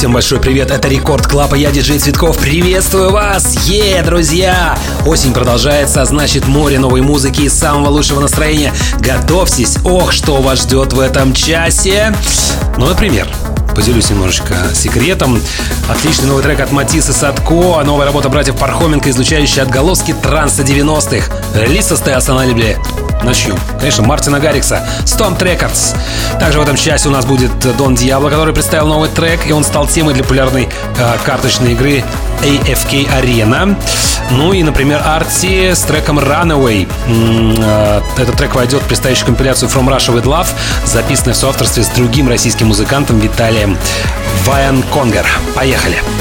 Всем большой привет, это Рекорд Клаб, я диджей Цветков, приветствую вас, е, друзья! Осень продолжается, значит море новой музыки и самого лучшего настроения. Готовьтесь, ох, что вас ждет в этом часе. Ну, например, поделюсь немножечко секретом. Отличный новый трек от Матисса Садко, новая работа братьев Пархоменко, излучающая отголоски транса 90-х. Релиз состоялся на лейбле Начнем. Конечно, Мартина Гаррикса, Stomp Records. Также в этом часе у нас будет Дон Диабло, который представил новый трек, и он стал темой для популярной э, карточной игры AFK Arena. Ну и, например, Арти с треком Runaway. Э, этот трек войдет в предстоящую компиляцию From Russia With Love, записанную в соавторстве с другим российским музыкантом Виталием Вайан Конгер. Поехали! Рекорд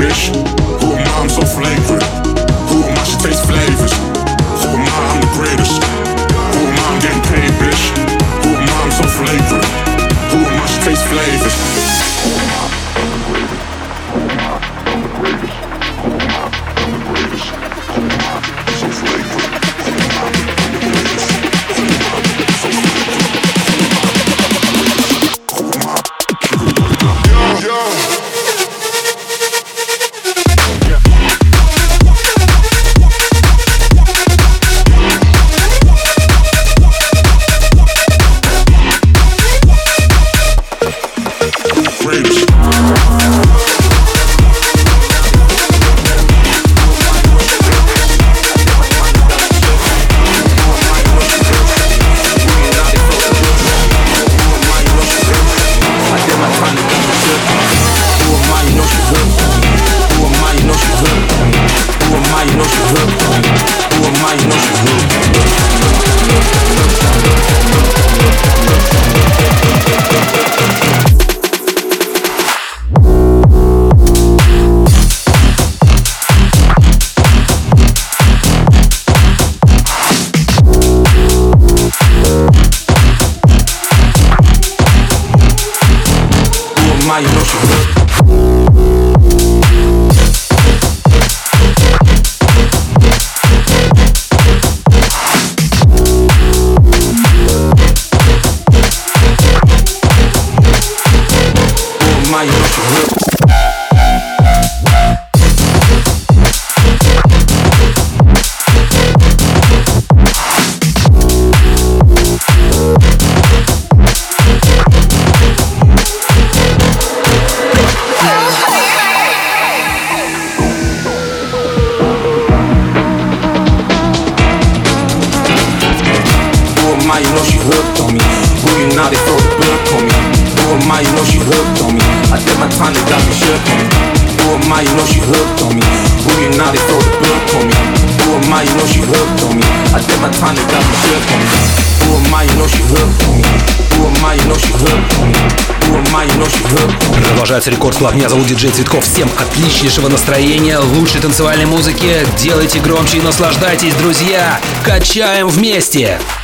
you Продолжается Рекорд Клаб. Меня зовут Диджей Цветков. Всем отличнейшего настроения, лучшей танцевальной музыки. Делайте громче и наслаждайтесь, друзья. Качаем вместе. Вместе.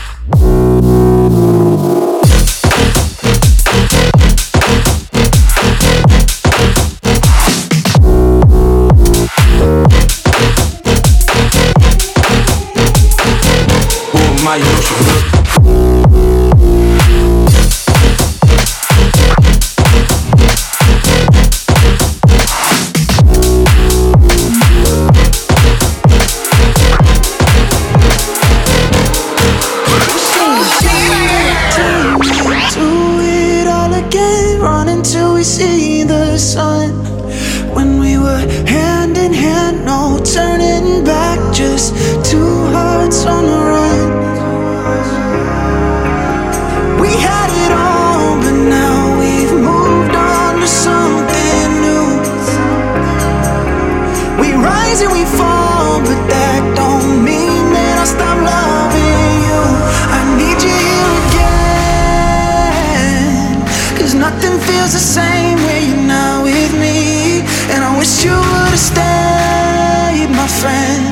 wish you would've stayed, my friend.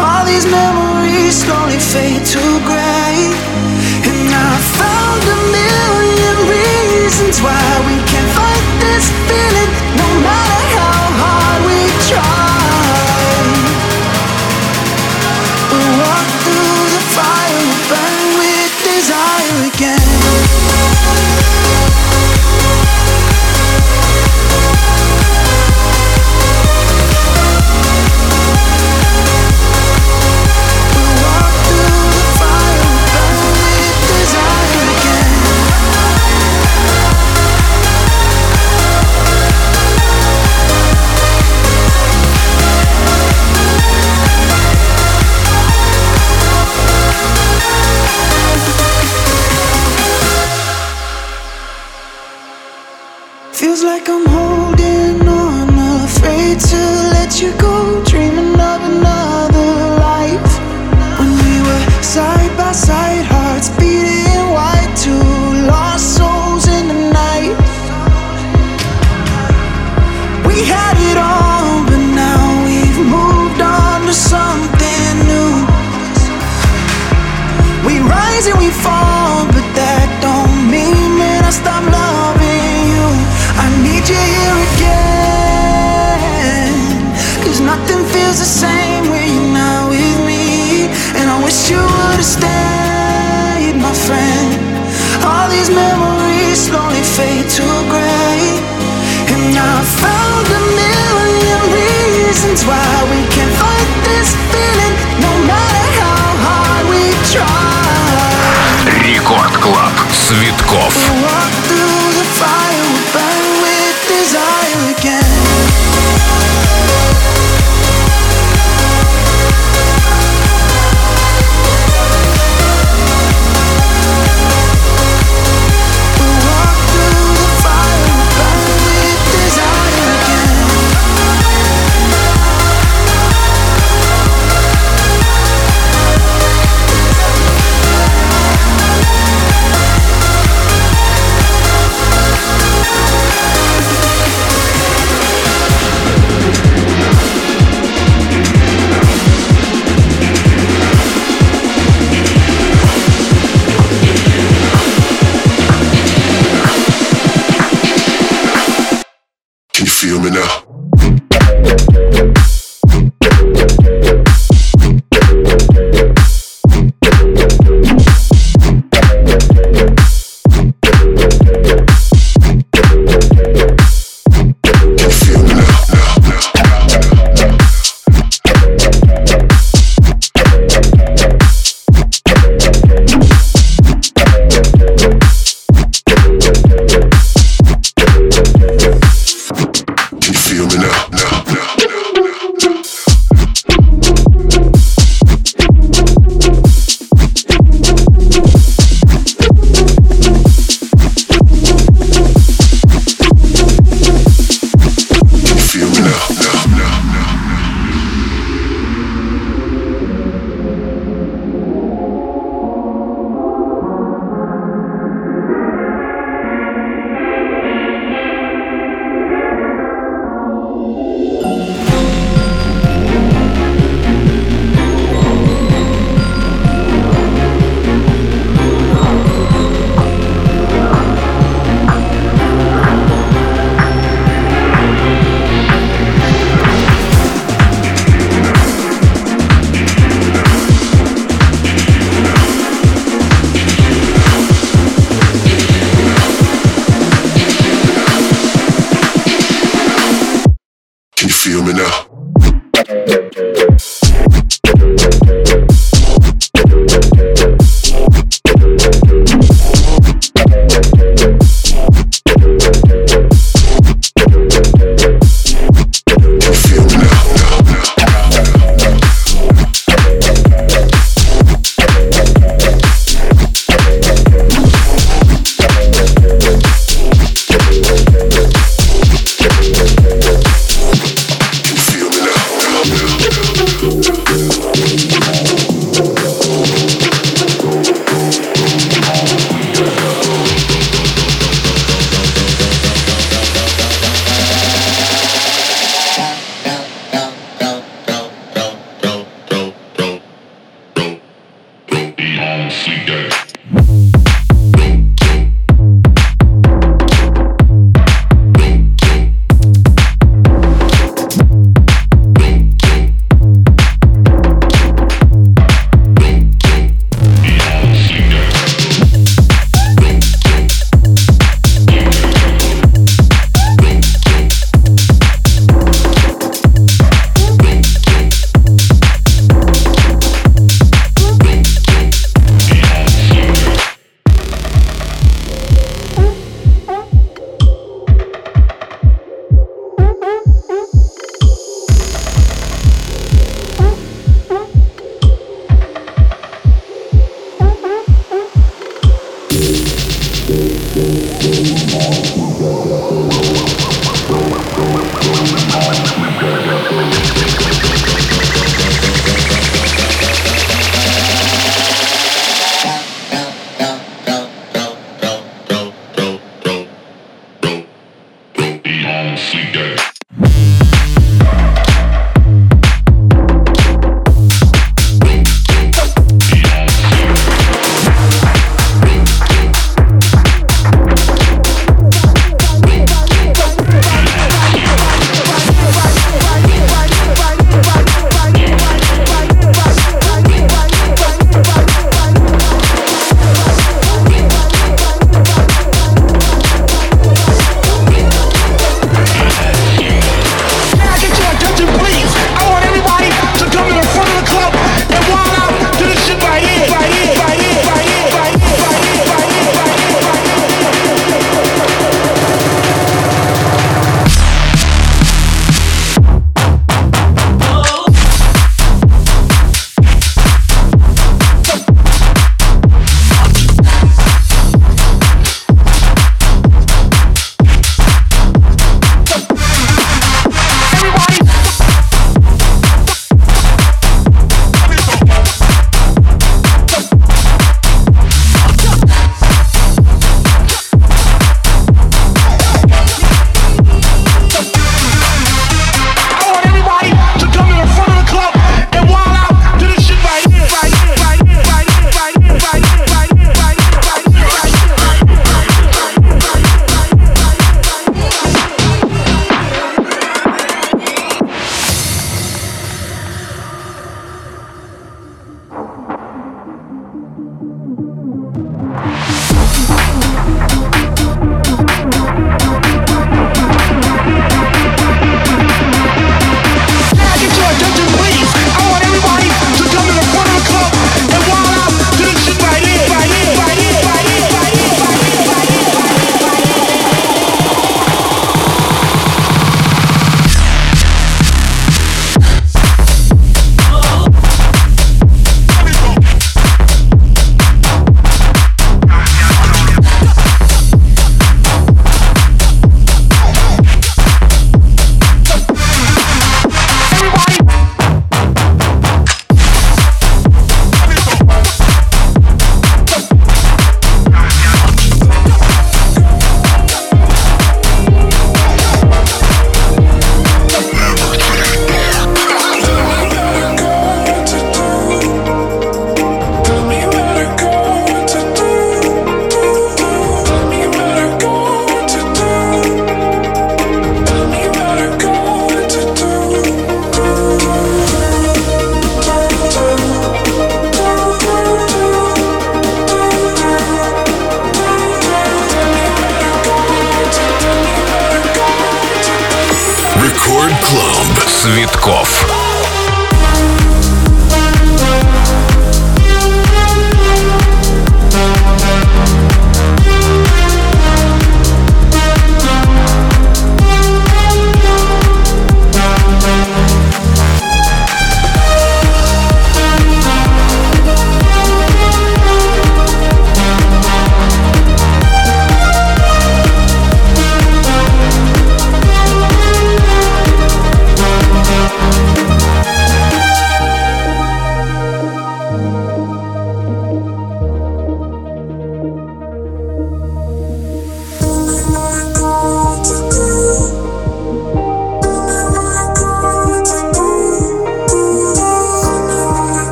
All these memories slowly fade to gray, and I found a million reasons why we can't.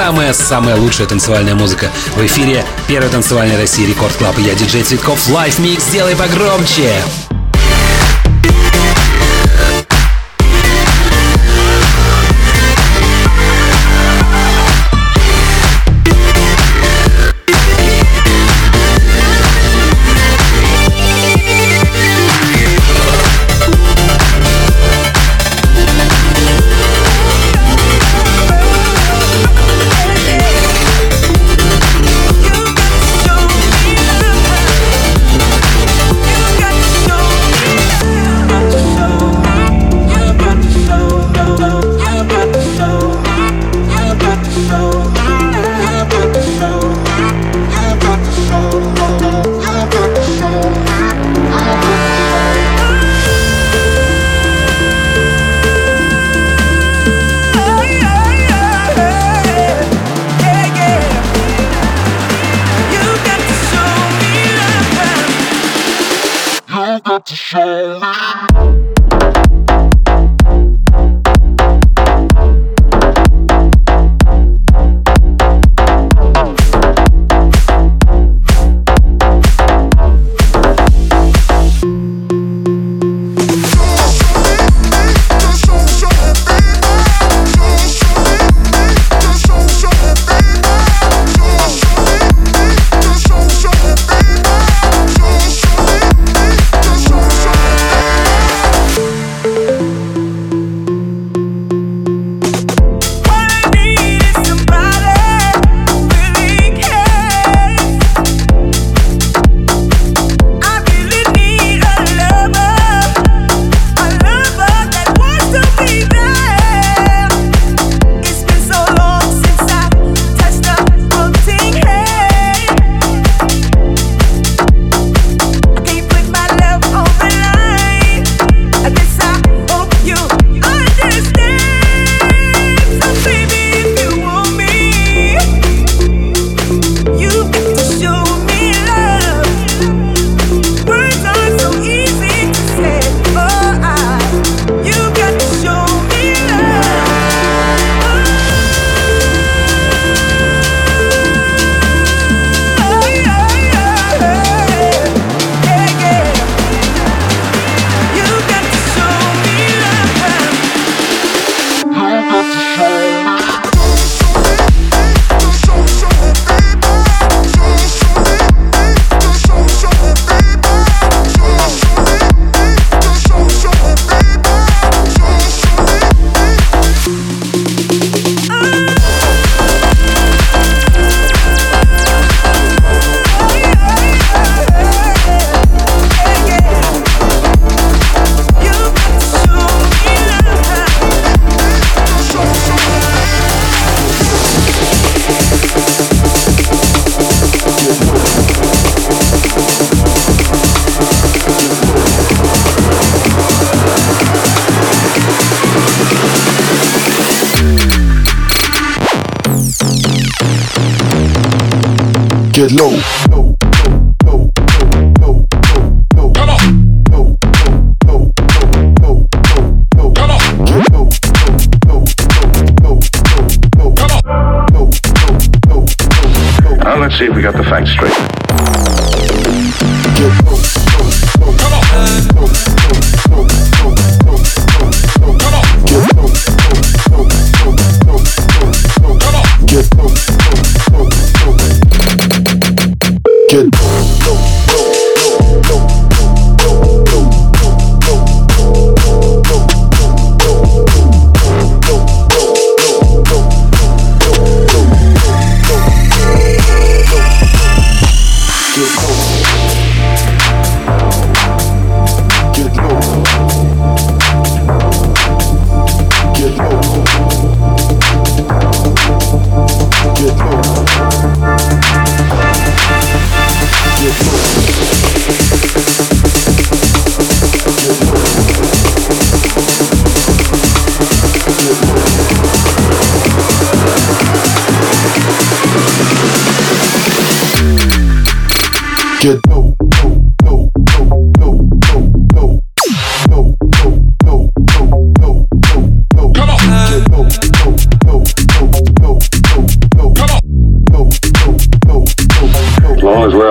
Самая-самая лучшая танцевальная музыка. В эфире первой танцевальной России Рекорд Клаб. Я диджей Цветков. Лайф Микс. Сделай погромче.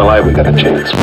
Alive, we got a chance.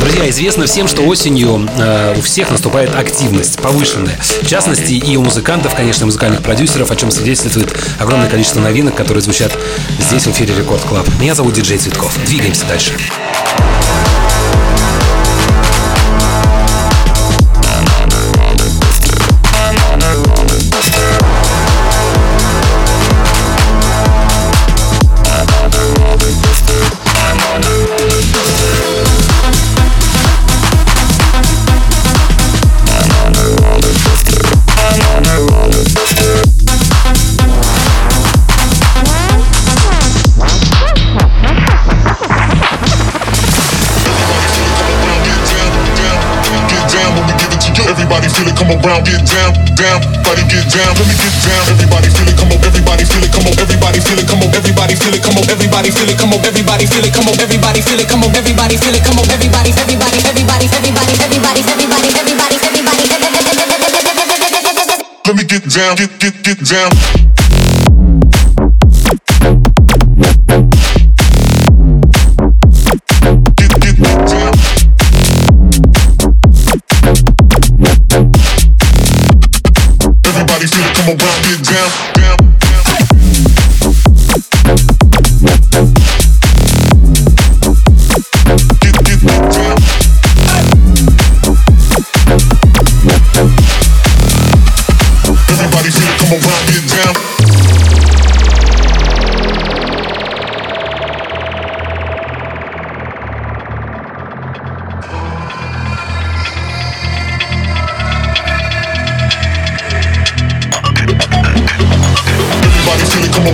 Друзья, известно всем, что осенью э, у всех наступает активность повышенная. В частности, и у музыкантов, конечно, музыкальных продюсеров, о чем свидетельствует огромное количество новинок, которые звучат здесь в эфире Рекорд Клаб. Меня зовут Диджей Цветков. Двигаемся дальше. Come around, get down, down, body get down, let me get down. Everybody feel it, come on, everybody feel it, come on, everybody feel it, come on, everybody feel it, come on, everybody feel it, come on, everybody feel it, come on, everybody feel it, come on, everybody feel it, come on, everybody, everybody, everybody, everybody, everybody, everybody, everybody, everybody. Let me get down, get get get down. I'ma rock it down.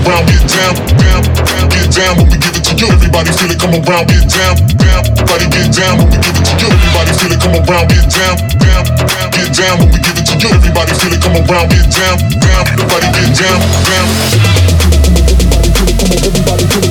around, get down, down, get down when we give it to you. Everybody feel it, come around, get down, down, everybody get down when we give it to you. Everybody feel it, come around, get down, down, get down when we give it to you. Everybody feel it, come around, get down, down, everybody get down, down. Everybody feel it,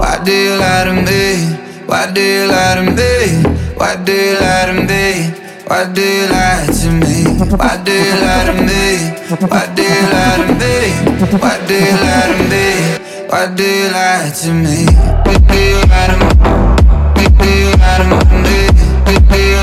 Why do you lie to me? Why do you lie to me? Why do you lie to me? Why do you lie to me? Why do you lie to me? Why do you lie to me? Why do you lie to me? Why do you lie to me? Why do you lie to me? Why do you lie to me?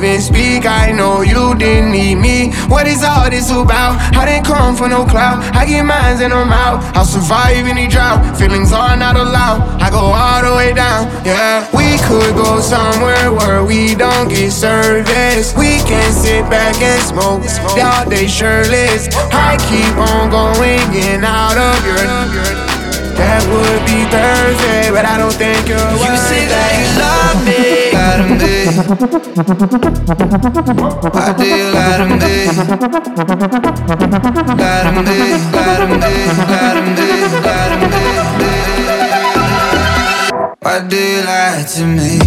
Even speak I know you didn't need me What is all this about? I didn't for no clout. I get mines and I'm out. I'll survive any drought. Feelings are not allowed. I go all the way down, yeah We could go somewhere where we don't get service. We can sit back and smoke. All day shirtless. I keep on going in out of your that would be Thursday, but I don't think you're You say that you love me, lie to me. Why do you lie to me? Lie to me, lie to me, lie to me, lie to me. Why do you lie to me?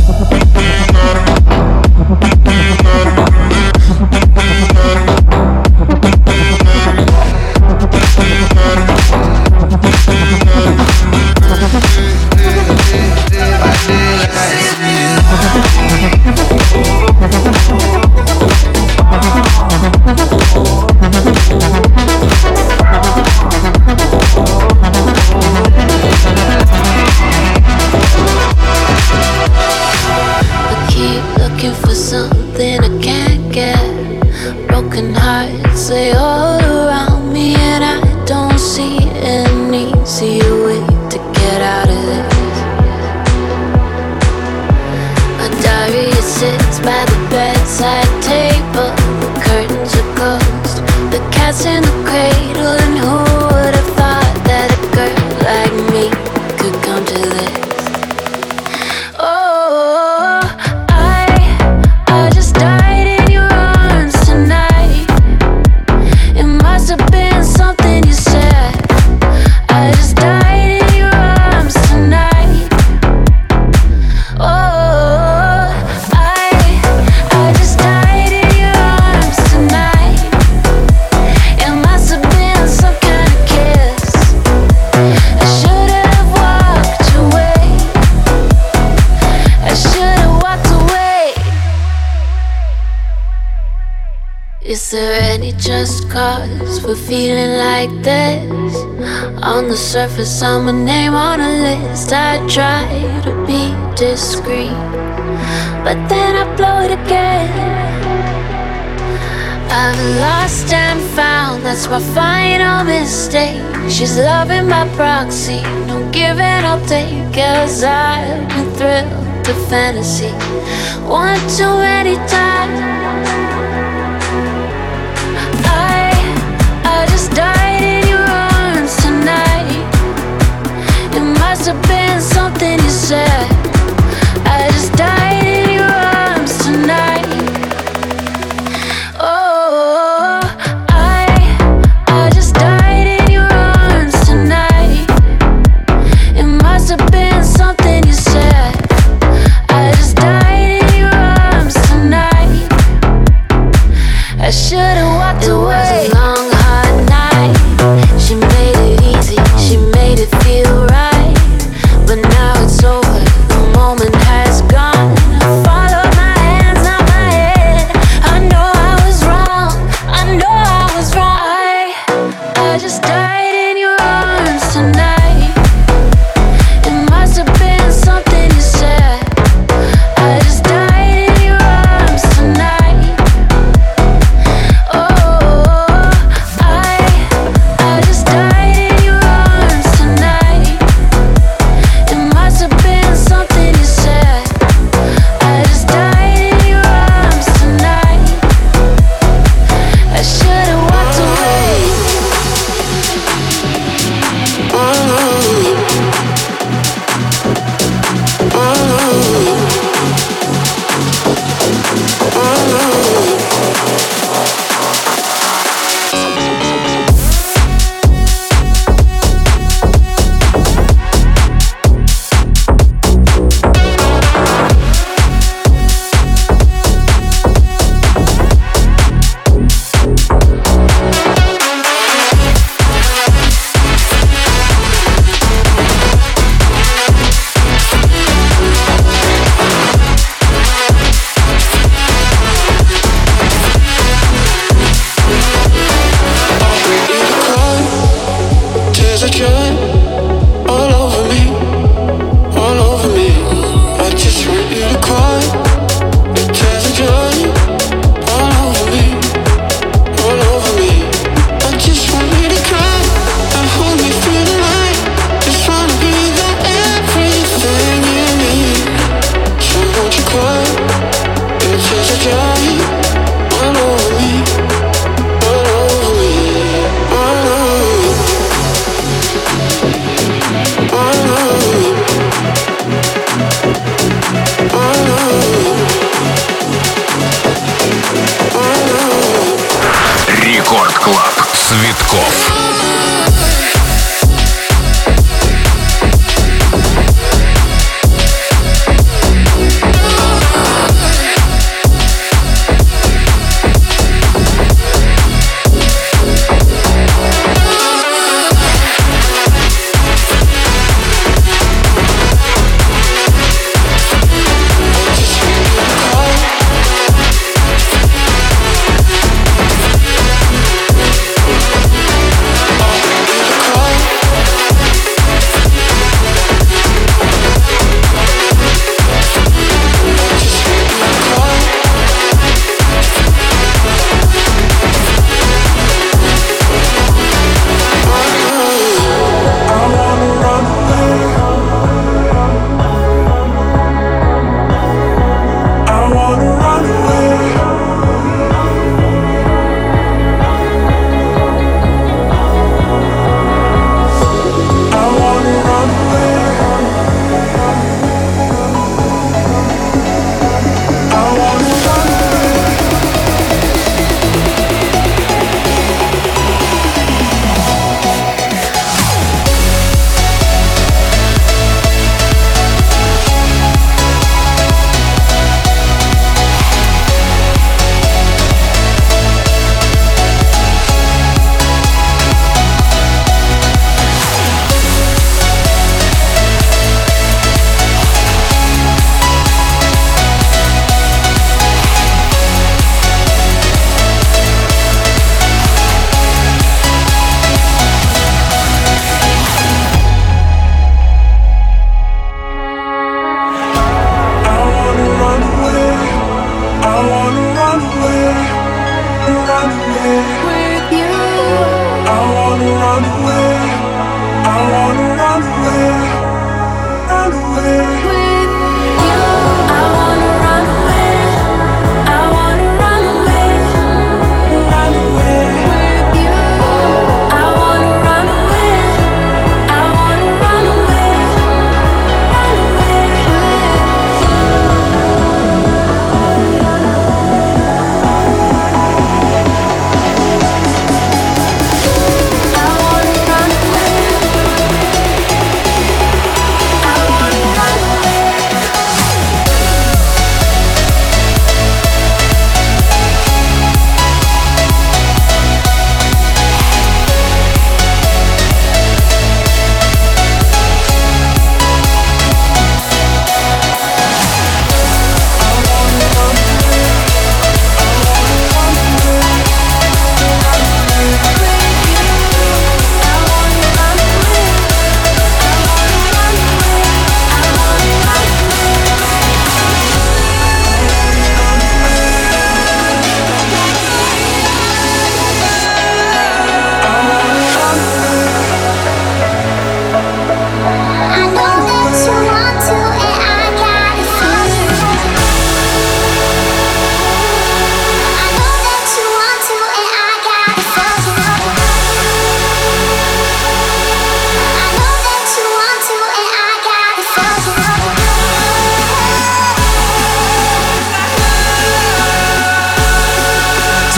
afraid feeling like this. On the surface, I'm a name on a list. I try to be discreet, but then I blow it again. I've lost and found, that's my final mistake. She's loving my proxy, no giving, I'll take. Cause I've been thrilled to fantasy one too many times. Said.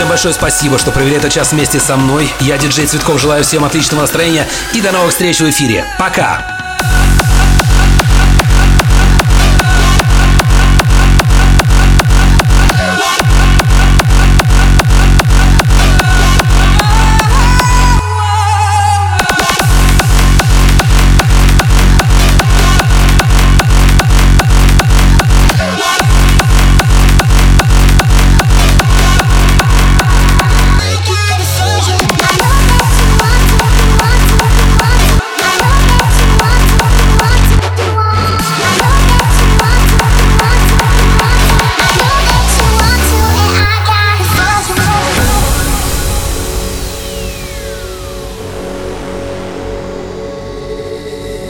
Большое спасибо, что провели этот час вместе со мной. Я, диджей Цветков, желаю всем отличного настроения и до новых встреч в эфире. Пока!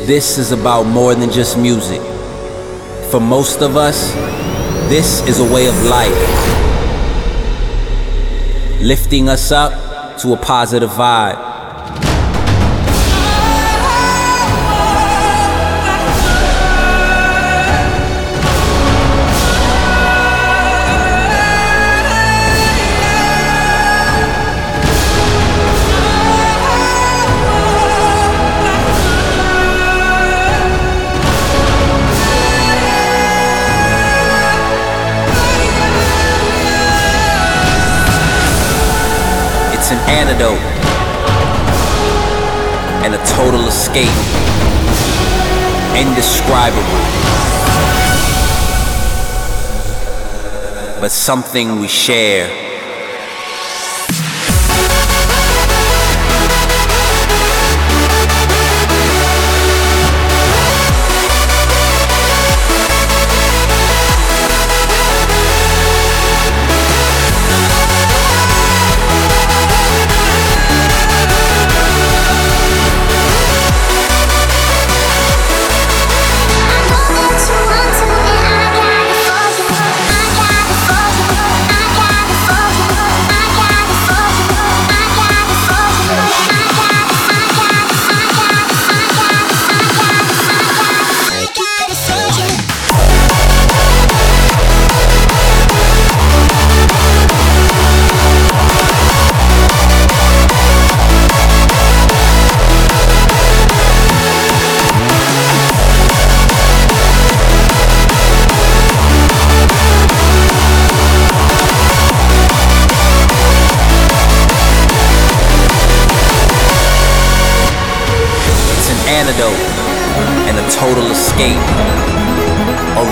This is about more than just music. For most of us, This is a way of life, lifting us up to a positive vibe. Antidote and a total escape. Indescribable. But something we share.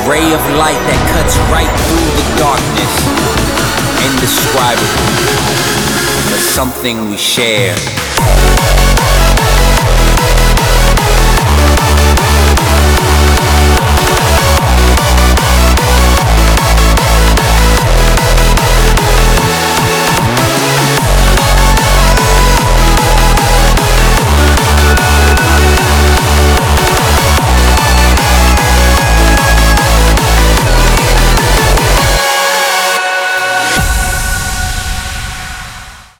Ray of light that cuts right through the darkness. Indescribable, but something we share.